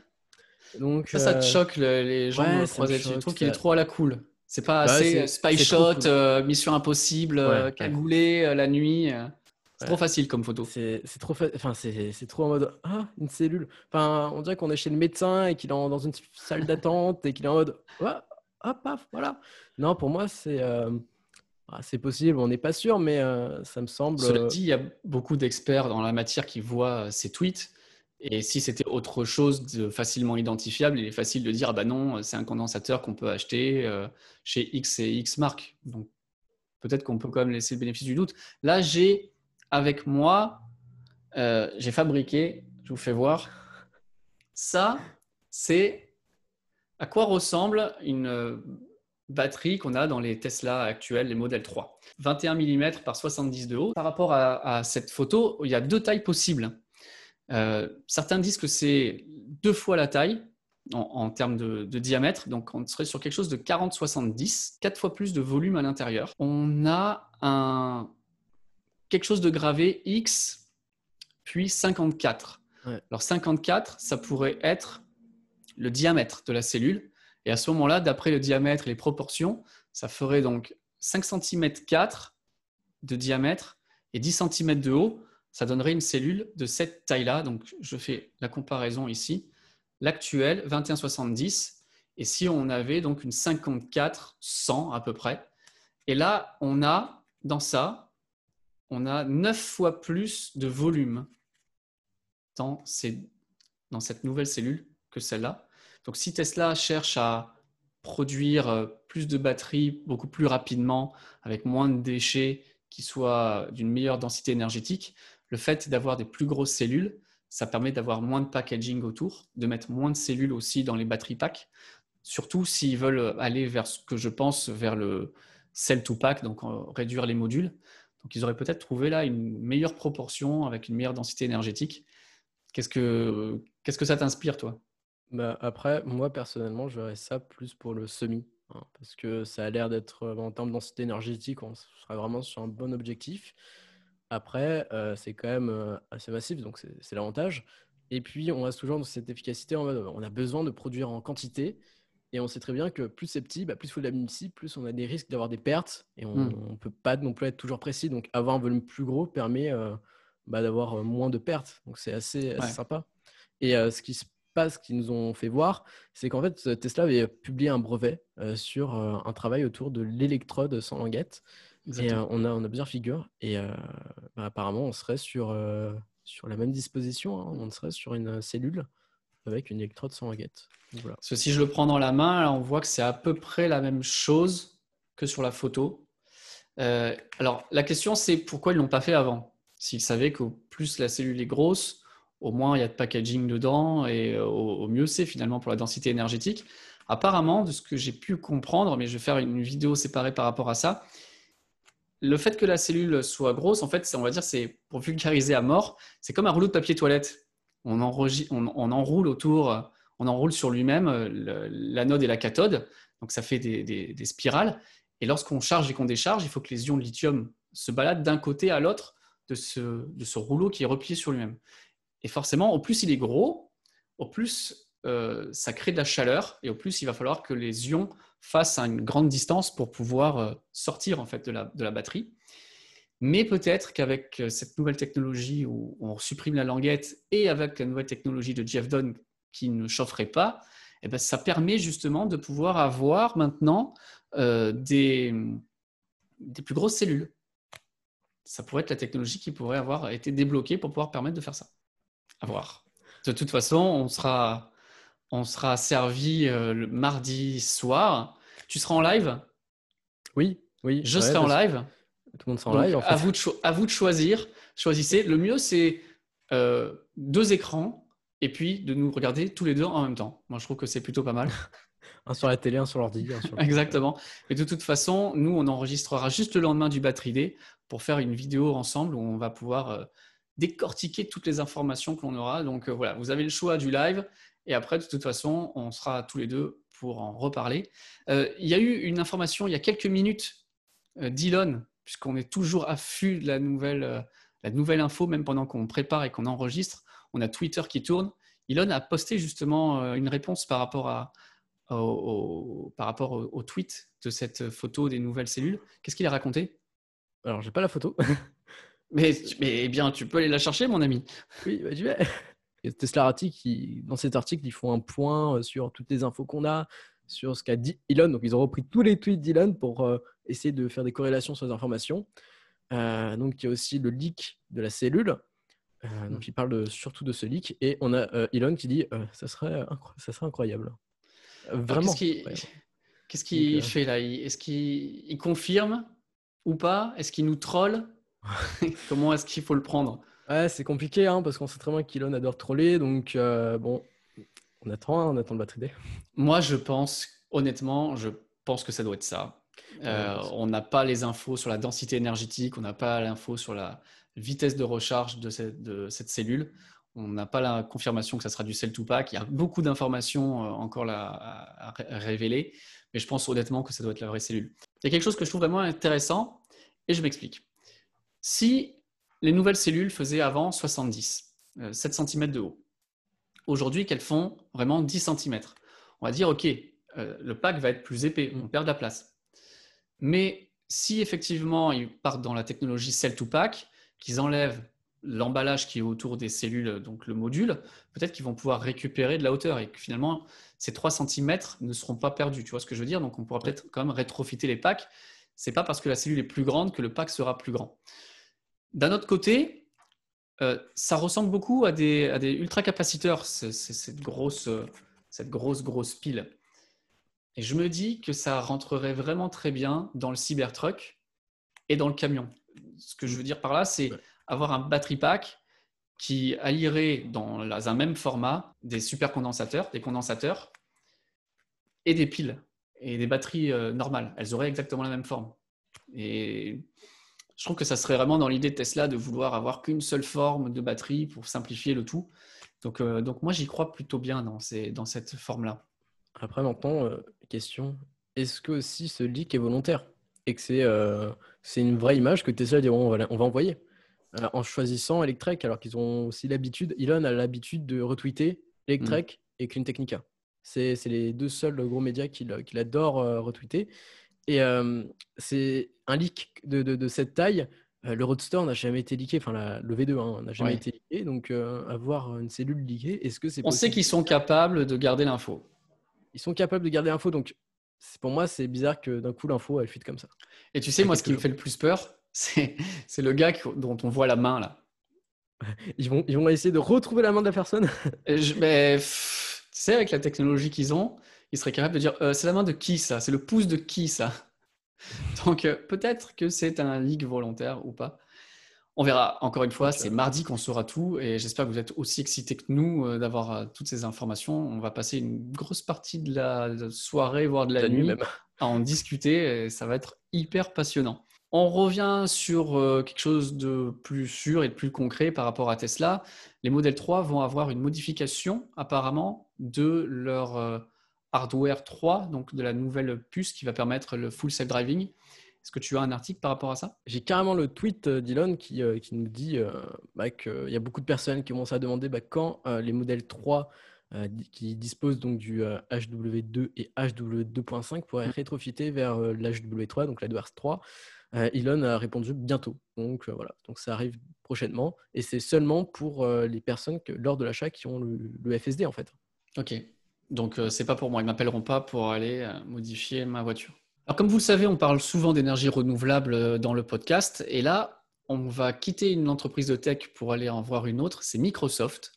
Donc ça, ça te euh, choque les gens croisés. Je trouve qu'il est trop à la cool. C'est pas bah assez spy shot, euh, mission impossible, cagoulé la nuit. C'est trop facile comme photo. C'est trop, enfin, c'est trop en mode ah une cellule. Enfin, on dirait qu'on est chez le médecin et qu'il est dans une salle d'attente et qu'il est en mode ah, paf, voilà. Non, pour moi c'est ah, c'est possible, on n'est pas sûr, mais euh, ça me semble. Cela euh, dit, il y a beaucoup d'experts dans la matière qui voient euh, ces tweets. Et si c'était autre chose de facilement identifiable, il est facile de dire ah bah non, c'est un condensateur qu'on peut acheter chez X et X marques. Donc peut-être qu'on peut quand même laisser le bénéfice du doute. Là, j'ai avec moi, j'ai fabriqué, je vous fais voir, ça, c'est à quoi ressemble une batterie qu'on a dans les Tesla actuels, les modèles 3. 21 mm par 70 de haut. Par rapport à, cette photo, il y a deux tailles possibles. Euh, certains disent que c'est deux fois la taille en, termes de, diamètre, donc on serait sur quelque chose de 40-70, quatre fois plus de volume à l'intérieur. On a un, quelque chose de gravé X, puis 54. Alors 54, ça pourrait être le diamètre de la cellule. Et à ce moment-là, d'après le diamètre et les proportions, ça ferait donc 5 cm 4 de diamètre et 10 cm de haut. Ça donnerait une cellule de cette taille-là. Donc, je fais la comparaison ici. L'actuel, 2170. Et si on avait donc une 54-100 à peu près. Et là, on a, dans ça, on a 9 fois plus de volume dans cette nouvelle cellule que celle-là. Donc si Tesla cherche à produire euh, plus de batteries beaucoup plus rapidement, avec moins de déchets qui soit d'une meilleure densité énergétique, le fait d'avoir des plus grosses cellules, ça permet d'avoir moins de packaging autour, de mettre moins de cellules aussi dans les batteries pack, surtout s'ils veulent aller vers ce que je pense, vers le cell to pack, donc euh, réduire les modules. Donc ils auraient peut-être trouvé là une meilleure proportion avec une meilleure densité énergétique. Qu'est-ce que, qu'est-ce que ça t'inspire, toi? Bah, Après, moi personnellement, je verrais ça plus pour le semi. Hein, parce que ça a l'air d'être, euh, en termes de densité énergétique, on sera vraiment sur un bon objectif. Après, euh, c'est quand même euh, assez massif, donc c'est l'avantage. Et puis, on reste toujours dans cette efficacité. on a besoin de produire en quantité. Et on sait très bien que plus c'est petit, bah, plus il faut de la minutie, plus on a des risques d'avoir des pertes. Et on ne hmm. peut pas non plus être toujours précis. Donc, avoir un volume plus gros permet bah, d'avoir moins de pertes. Donc, c'est assez, sympa. Et ce qui se ce qu'ils nous ont fait voir, c'est qu'en fait, Tesla avait publié un brevet euh, sur euh, un travail autour de l'électrode sans languette. Et euh, on, a, on a plusieurs figures. Et bah, apparemment, on serait sur, sur la même disposition. Hein. On serait sur une cellule avec une électrode sans languette. Voilà. si je le prends dans la main, on voit que c'est à peu près la même chose que sur la photo. alors, la question, c'est pourquoi ils ne l'ont pas fait avant? S'ils savaient que plus la cellule est grosse, au moins il y a de packaging dedans et euh, au, mieux c'est finalement pour la densité énergétique. Apparemment, de ce que j'ai pu comprendre, mais je vais faire une vidéo séparée par rapport à ça, le fait que la cellule soit grosse, en fait, on va dire, c'est pour vulgariser à mort, c'est comme un rouleau de papier toilette. On, enroule autour, on enroule sur lui-même l'anode et la cathode, donc ça fait des, spirales. Et lorsqu'on charge et qu'on décharge, il faut que les ions de lithium se baladent d'un côté à l'autre de ce rouleau qui est replié sur lui-même. Et forcément, au plus il est gros, au plus euh, ça crée de la chaleur et au plus il va falloir que les ions fassent à une grande distance pour pouvoir euh, sortir en fait de la, batterie. Mais peut-être qu'avec euh, cette nouvelle technologie où on supprime la languette et avec la nouvelle technologie de Jeff Dunn qui ne chaufferait pas, eh ben, ça permet justement de pouvoir avoir maintenant des plus grosses cellules. Ça pourrait être la technologie qui pourrait avoir été débloquée pour pouvoir permettre de faire ça. À voir. De toute façon, on sera, on sera servi euh, le mardi soir. Tu seras en live? Oui, oui. Je serai en live. Tout le monde sera en live. à, vous de à vous de choisir. Choisissez. Le mieux, c'est euh, deux écrans et puis de nous regarder tous les deux en même temps. Moi, je trouve que c'est plutôt pas mal. *laughs* un sur la télé, un sur l'ordi. *laughs* Exactement. Et de toute façon, nous, on enregistrera juste le lendemain du Battery Day pour faire une vidéo ensemble où on va pouvoir euh, décortiquer toutes les informations que l'on aura. Donc euh, voilà, vous avez le choix du live et après, de toute façon, on sera tous les deux pour en reparler. Euh, il y a eu une information il y a quelques minutes euh, d'Elon, puisqu'on est toujours affût de la nouvelle, la nouvelle info, même pendant qu'on prépare et qu'on enregistre. On a Twitter qui tourne. Elon a posté justement une réponse par rapport, à, au, par rapport au, tweet de cette photo des nouvelles cellules. Qu'est-ce qu'il a raconté? Alors, j'ai pas la photo. *laughs* Mais, mais eh bien, tu peux aller la chercher, mon ami. Oui, bah, je vais. Tesla qui, dans cet article, ils font un point euh, sur toutes les infos qu'on a, sur ce qu'a dit Elon. Donc, ils ont repris tous les tweets d'Elon pour euh, essayer de faire des corrélations sur les informations. Euh, donc, il y a aussi le leak de la cellule. donc, il parle surtout de ce leak. Et on a Elon qui dit ça, serait ça serait incroyable. Vraiment. Qu'est-ce qu'il fait là? Est-ce qu'il confirme ou pas? Est-ce qu'il nous troll? *laughs* Comment est-ce qu'il faut le prendre? Ouais, c'est compliqué hein, parce qu'on sait très bien qu'Elon adore troller. Donc, euh, bon, on attend, hein, on attend le batterie Moi, je pense, honnêtement, je pense que ça doit être ça. Euh, on n'a pas les infos sur la densité énergétique, on n'a pas l'info sur la vitesse de recharge de cette, de cette cellule. On n'a pas la confirmation que ça sera du cell to pack. Il y a beaucoup d'informations euh, encore là à, révéler, mais je pense honnêtement que ça doit être la vraie cellule. Il y a quelque chose que je trouve vraiment intéressant et je m'explique. Si les nouvelles cellules faisaient avant 70, 7 cm de haut, aujourd'hui qu'elles font vraiment 10 cm, on va dire, OK, euh, le pack va être plus épais, on perd de la place. Mais si effectivement ils partent dans la technologie cell to pack, qu'ils enlèvent l'emballage qui est autour des cellules, donc le module, peut-être qu'ils vont pouvoir récupérer de la hauteur et que finalement ces 3 cm ne seront pas perdus. Tu vois ce que je veux dire? Donc on pourra peut-être quand même rétrofiter les packs. C'est pas parce que la cellule est plus grande que le pack sera plus grand. D'un autre côté, euh, ça ressemble beaucoup à des, à des ultracapaciteurs, cette grosse, cette grosse, grosse pile. Et je me dis que ça rentrerait vraiment très bien dans le Cybertruck et dans le camion. ce que je veux dire par là, c'est avoir un battery pack qui allierait dans un même format des supercondensateurs, des condensateurs et des piles et des batteries euh, normales. Elles auraient exactement la même forme. Et je trouve que ça serait vraiment dans l'idée de Tesla de vouloir avoir qu'une seule forme de batterie pour simplifier le tout. Donc, euh, donc moi, j'y crois plutôt bien dans, ces, dans cette forme-là. Après, maintenant, euh, question est-ce que aussi ce leak est volontaire et que c'est c'est une vraie image que Tesla dit on va, on va envoyer en choisissant Electrek alors qu'ils ont aussi l'habitude Elon a l'habitude de retweeter Electrek mm. et Clean Technica. C'est les deux seuls gros médias qu'il adore euh, retweeter. Et euh, c'est un leak de, cette taille. Euh, le Roadster n'a jamais été leaké, enfin le V2 hein, n'a jamais été leaké. Donc avoir une cellule leakée, est-ce que c'est On sait qu'ils sont capables de garder l'info. Ils sont capables de garder l'info, donc pour moi c'est bizarre que d'un coup l'info elle fuite comme ça. Et tu sais, moi ce qui me fait le plus peur, *laughs* c'est le gars dont on voit la main là. *laughs* Ils vont, ils vont essayer de retrouver la main de la personne. Je, mais, tu sais, avec la technologie qu'ils ont, ils seraient capables de dire euh, c'est la main de qui ça? C'est le pouce de qui ça? *laughs* Donc euh, peut-être que c'est un leak volontaire ou pas. On verra. Encore une fois, c'est mardi qu'on saura tout et j'espère que vous êtes aussi excités que nous euh, d'avoir toutes ces informations. On va passer une grosse partie de la soirée, voire de la, nuit, même. *laughs* à en discuter et ça va être hyper passionnant. On revient sur quelque chose de plus sûr et de plus concret par rapport à Tesla. Les modèles 3 vont avoir une modification apparemment de leur hardware 3, donc de la nouvelle puce qui va permettre le full self-driving. Est-ce que tu as un article par rapport à ça? J'ai carrément le tweet d'Elon qui, euh, qui, nous dit bah, qu'il y a beaucoup de personnes qui commencent à demander bah, quand les modèles 3 qui disposent donc du HW2 et HW2.5 pourraient mmh. rétrofiter vers l'HW3, donc la 2R3. Euh, Elon a répondu bientôt. Donc euh, voilà, donc ça arrive prochainement et c'est seulement pour euh, les personnes que, lors de l'achat qui ont le, FSD en fait. Ok, donc c'est pas pour moi, ils m'appelleront pas pour aller modifier ma voiture. Alors comme vous le savez, on parle souvent d'énergie renouvelable dans le podcast et là, on va quitter une entreprise de tech pour aller en voir une autre, c'est Microsoft.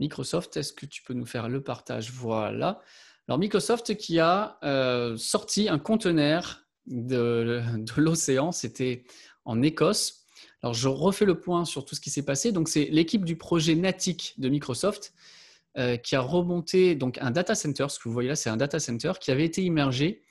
Microsoft, est-ce que tu peux nous faire le partage? Voilà. Alors Microsoft qui a sorti un conteneur *laughs* de, l'océan, c'était en Écosse. Alors, je refais le point sur tout ce qui s'est passé. Donc, c'est l'équipe du projet Natic de Microsoft euh, qui a remonté donc un data center. Ce que vous voyez là, c'est un data center qui avait été immergé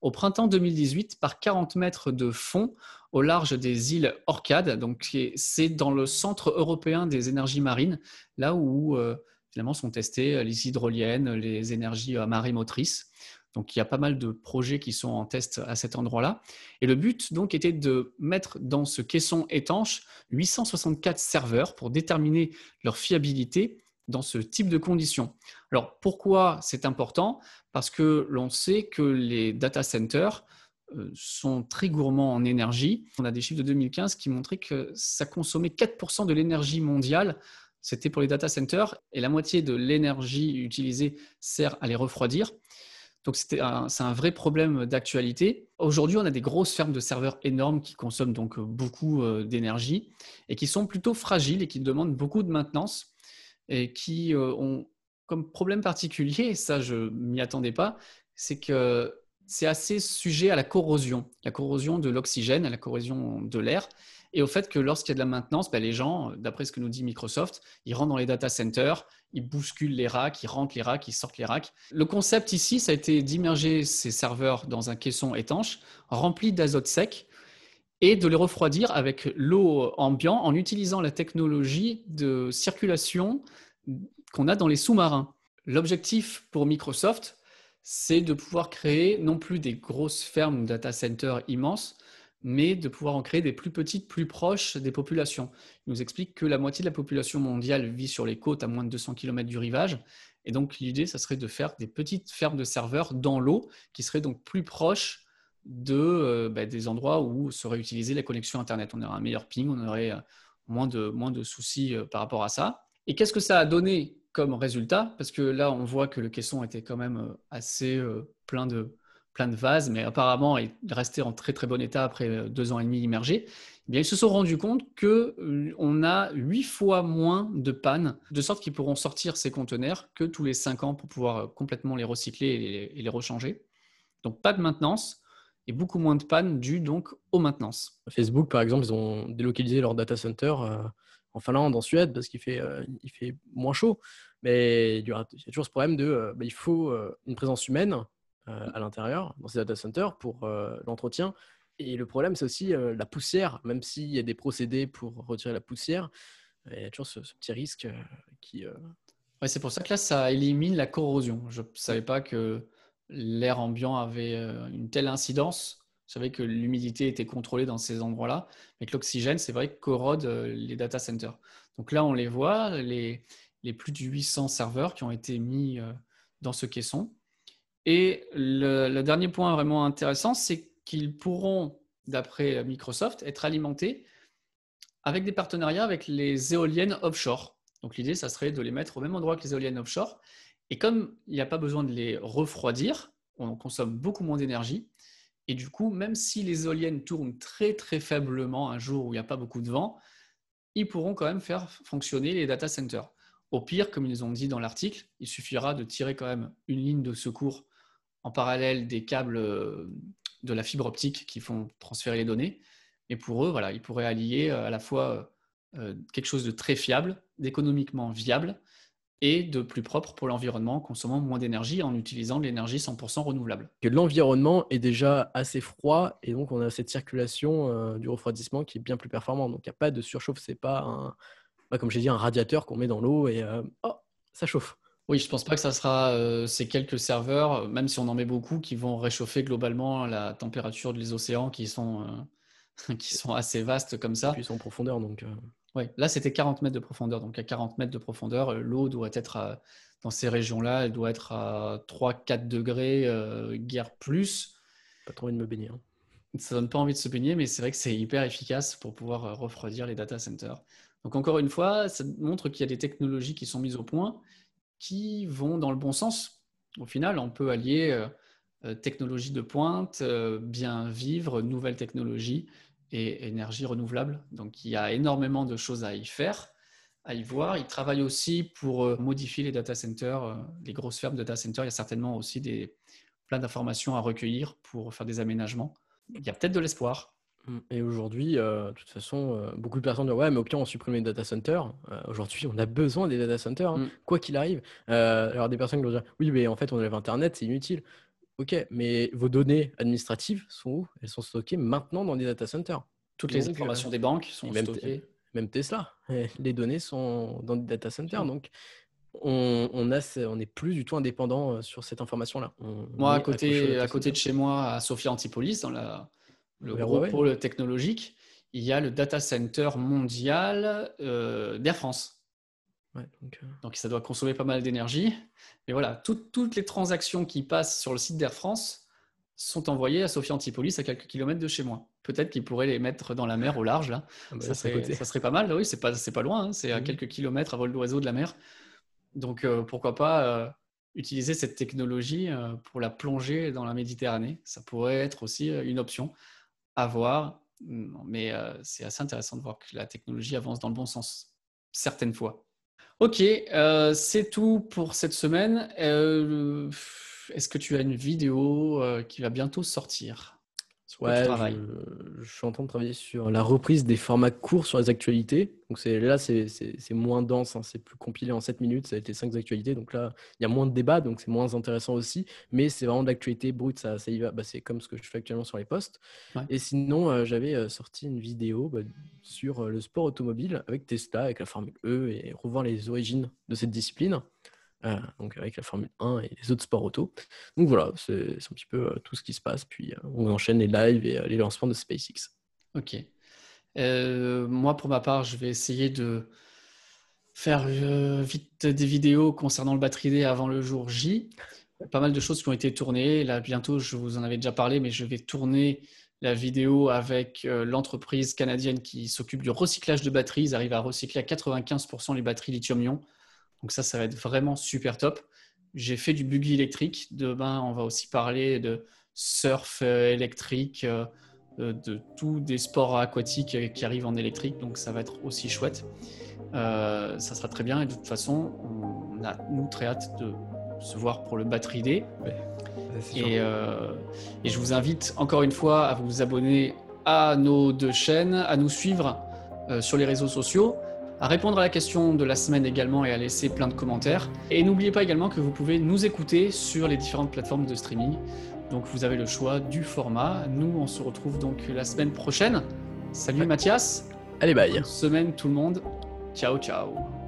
au printemps 2018 par 40 mètres de fond au large des îles Orcades. Donc, c'est dans le centre européen des énergies marines, là où euh, finalement sont testées les hydroliennes, les énergies euh, marémotrices. Donc il y a pas mal de projets qui sont en test à cet endroit-là. Et le but donc était de mettre dans ce caisson étanche 864 serveurs pour déterminer leur fiabilité dans ce type de conditions. Alors pourquoi c'est important? Parce que l'on sait que les data centers euh, sont très gourmands en énergie. On a des chiffres de 2015 qui montraient que ça consommait 4% de l'énergie mondiale. C'était pour les data centers et la moitié de l'énergie utilisée sert à les refroidir. Donc c'est un vrai problème d'actualité. Aujourd'hui, on a des grosses fermes de serveurs énormes qui consomment donc beaucoup euh, d'énergie et qui sont plutôt fragiles et qui demandent beaucoup de maintenance et qui euh, ont comme problème particulier, et *laughs* ça je m'y attendais pas, c'est que c'est assez sujet à la corrosion, la corrosion de l'oxygène, à la corrosion de l'air et au fait que lorsqu'il y a de la maintenance, ben, les gens, d'après ce que nous dit Microsoft, ils rentrent dans les data centers, ils bousculent les racks, ils rentrent les racks, ils sortent les racks. Le concept ici, ça a été d'immerger ces serveurs dans un caisson étanche rempli d'azote sec et de les refroidir avec l'eau ambiante en utilisant la technologie de circulation qu'on a dans les sous-marins. L'objectif pour Microsoft, c'est de pouvoir créer non plus des grosses fermes data centers immenses, mais de pouvoir en créer des plus petites, plus proches des populations. Il nous explique que la moitié de la population mondiale vit sur les côtes à moins de 200 km du rivage. Et donc l'idée, ça serait de faire des petites fermes de serveurs dans l'eau qui seraient donc plus proches de, euh, bah, des endroits où serait utilisée la connexion Internet. On aurait un meilleur ping, on aurait euh, moins de, moins de soucis euh, par rapport à ça. Et qu'est-ce que ça a donné comme résultat? Parce que là, on voit que le caisson était quand même assez plein de, plein de vases, mais apparemment est resté en très très bon état après deux ans et demi immergé, eh bien, ils se sont rendus compte qu'on euh, a huit fois moins de pannes, de sorte qu'ils pourront sortir ces conteneurs que tous les cinq ans pour pouvoir complètement les recycler et les, et les rechanger. Donc pas de maintenance et beaucoup moins de pannes dues donc aux maintenances. Facebook, par exemple, ils ont délocalisé leur data center euh, en Finlande, en Suède, parce qu'il fait, euh, il fait moins chaud. Mais il y, a toujours ce problème de euh, bah, il faut une présence humaine à l'intérieur, dans ces data centers, pour l'entretien. Et le problème, c'est aussi la poussière, même s'il y a des procédés pour retirer la poussière, il y a toujours ce, petit risque qui. Ouais, c'est pour ça que là, ça élimine la corrosion. Je ne savais pas que l'air ambiant avait euh, une telle incidence. Je savais que l'humidité était contrôlée dans ces endroits-là, mais que l'oxygène, c'est vrai, corrode euh, les data centers. Donc là, on les voit, les, plus de 800 serveurs qui ont été mis euh, dans ce caisson. Et le, dernier point vraiment intéressant, c'est qu'ils pourront, d'après Microsoft, être alimentés avec des partenariats avec les éoliennes offshore. Donc l'idée, ça serait de les mettre au même endroit que les éoliennes offshore et comme il n'y a pas besoin de les refroidir, on consomme beaucoup moins d'énergie. Et du coup, même si les éoliennes tournent très très faiblement un jour où il n'y a pas beaucoup de vent, ils pourront quand même faire fonctionner les data centers. Au pire, comme ils ont dit dans l'article, il suffira de tirer quand même une ligne de secours en parallèle des câbles euh, de la fibre optique qui font transférer les données. Et pour eux, voilà, ils pourraient allier euh, à la fois euh, quelque chose de très fiable, d'économiquement viable, et de plus propre pour l'environnement, consommant moins d'énergie en utilisant de l'énergie 100% renouvelable. L'environnement est déjà assez froid et donc on a cette circulation euh, du refroidissement qui est bien plus performante. Donc il n'y a pas de surchauffe, c'est pas un, bah, comme j'ai dit, un radiateur qu'on met dans l'eau et euh, oh, ça chauffe. Oui, je ne pense pas que ça sera euh, ces quelques serveurs, même si on en met beaucoup, qui vont réchauffer globalement la température des océans qui sont, *laughs* qui sont assez vastes comme ça. Et puis ils sont en profondeur donc. Oui, là c'était 40 mètres de profondeur. Donc à 40 mètres de profondeur, euh, l'eau doit être dans ces régions-là, elle doit être à 3-4 degrés, euh, guère plus. Pas trop envie de me baigner. Hein. Ça donne pas envie de se baigner, mais c'est vrai que c'est hyper efficace pour pouvoir euh, refroidir les data centers. Donc encore une fois, ça montre qu'il y a des technologies qui sont mises au point qui vont dans le bon sens. Au final, on peut allier technologie de pointe, bien vivre, nouvelles technologies et énergie renouvelable. Donc il y a énormément de choses à y faire, à y voir. Ils travaillent aussi pour euh, modifier les data centers, euh, les grosses fermes data centers. Il y a certainement aussi des, plein d'informations à recueillir pour faire des aménagements. Il y a peut-être de l'espoir. Et aujourd'hui, euh, de toute façon, beaucoup de personnes disent Ouais, mais au pire, on supprime les data centers. aujourd'hui, on a besoin des data centers, hein, mmh. quoi qu'il arrive. alors, des personnes qui vont dire Oui, mais en fait, on enlève Internet, c'est inutile. Ok, mais vos données administratives sont où? Elles sont stockées maintenant dans des data centers. Toutes les informations des banques sont même stockées. Même Tesla, *laughs* les données sont dans des data centers. Donc, on, on, a, on n'est plus du tout indépendant euh, sur cette information-là. Moi, à côté, à côté de chez moi, à Sophia Antipolis, dans la, le gros pôle technologique, il y a le data center mondial euh, d'Air France. Donc, euh, donc, ça doit consommer pas mal d'énergie. Mais voilà, toutes les transactions qui passent sur le site d'Air France sont envoyées à Sophia Antipolis à quelques kilomètres de chez moi. Peut-être qu'ils pourraient les mettre dans la mer au large là. Ah bah ça, serait, pas mal. Oui, c'est pas loin. Hein. C'est à mmh quelques kilomètres à vol d'oiseau de la mer. Donc euh, pourquoi pas euh, utiliser cette technologie euh, pour la plonger dans la Méditerranée. Ça pourrait être aussi une option à voir. Mais c'est assez intéressant de voir que la technologie avance dans le bon sens certaines fois. Ok, euh, c'est tout pour cette semaine. Euh, est-ce que tu as une vidéo euh, qui va bientôt sortir? Ouais, je, suis en train de travailler sur la reprise des formats courts sur les actualités. Donc c'est, là, c'est, moins dense, hein. c'est plus compilé en 7 minutes, ça a été 5 actualités. Donc là, il y a moins de débats, donc c'est moins intéressant aussi. Mais c'est vraiment de l'actualité brute, ça, ça y va. Bah, c'est comme ce que je fais actuellement sur les posts. Et sinon, euh, j'avais euh, sorti une vidéo bah, sur euh, le sport automobile avec Tesla, avec la Formule E et revoir les origines de cette discipline. Euh, donc avec la Formule 1 et les autres sports auto. Donc voilà, c'est un petit peu euh, tout ce qui se passe. Puis euh, on enchaîne les lives et les lancements de SpaceX. Ok. moi, pour ma part, je vais essayer de faire vite des vidéos concernant le battery day avant le jour J. Pas mal de choses qui ont été tournées. Là, bientôt, je vous en avais déjà parlé, mais je vais tourner la vidéo avec l'entreprise canadienne qui s'occupe du recyclage de batteries. Ils arrivent à recycler à 95% les batteries lithium-ion. Donc ça, ça va être vraiment super top. J'ai fait du buggy électrique. Demain, on va aussi parler de surf euh, électrique, euh, euh, de tous des sports aquatiques qui arrivent en électrique. Donc ça va être aussi chouette. ça sera très bien. Et de toute façon, on a, nous, très hâte de se voir pour le Battery Day. Ouais, c'est sûr. Et, euh, et je vous invite encore une fois à vous abonner à nos deux chaînes, à nous suivre euh, sur les réseaux sociaux, à répondre à la question de la semaine également et à laisser plein de commentaires. Et n'oubliez pas également que vous pouvez nous écouter sur les différentes plateformes de streaming. Donc vous avez le choix du format. Nous, on se retrouve donc la semaine prochaine. Salut. Mathias. Allez, bye. Bonne semaine tout le monde. Ciao, ciao.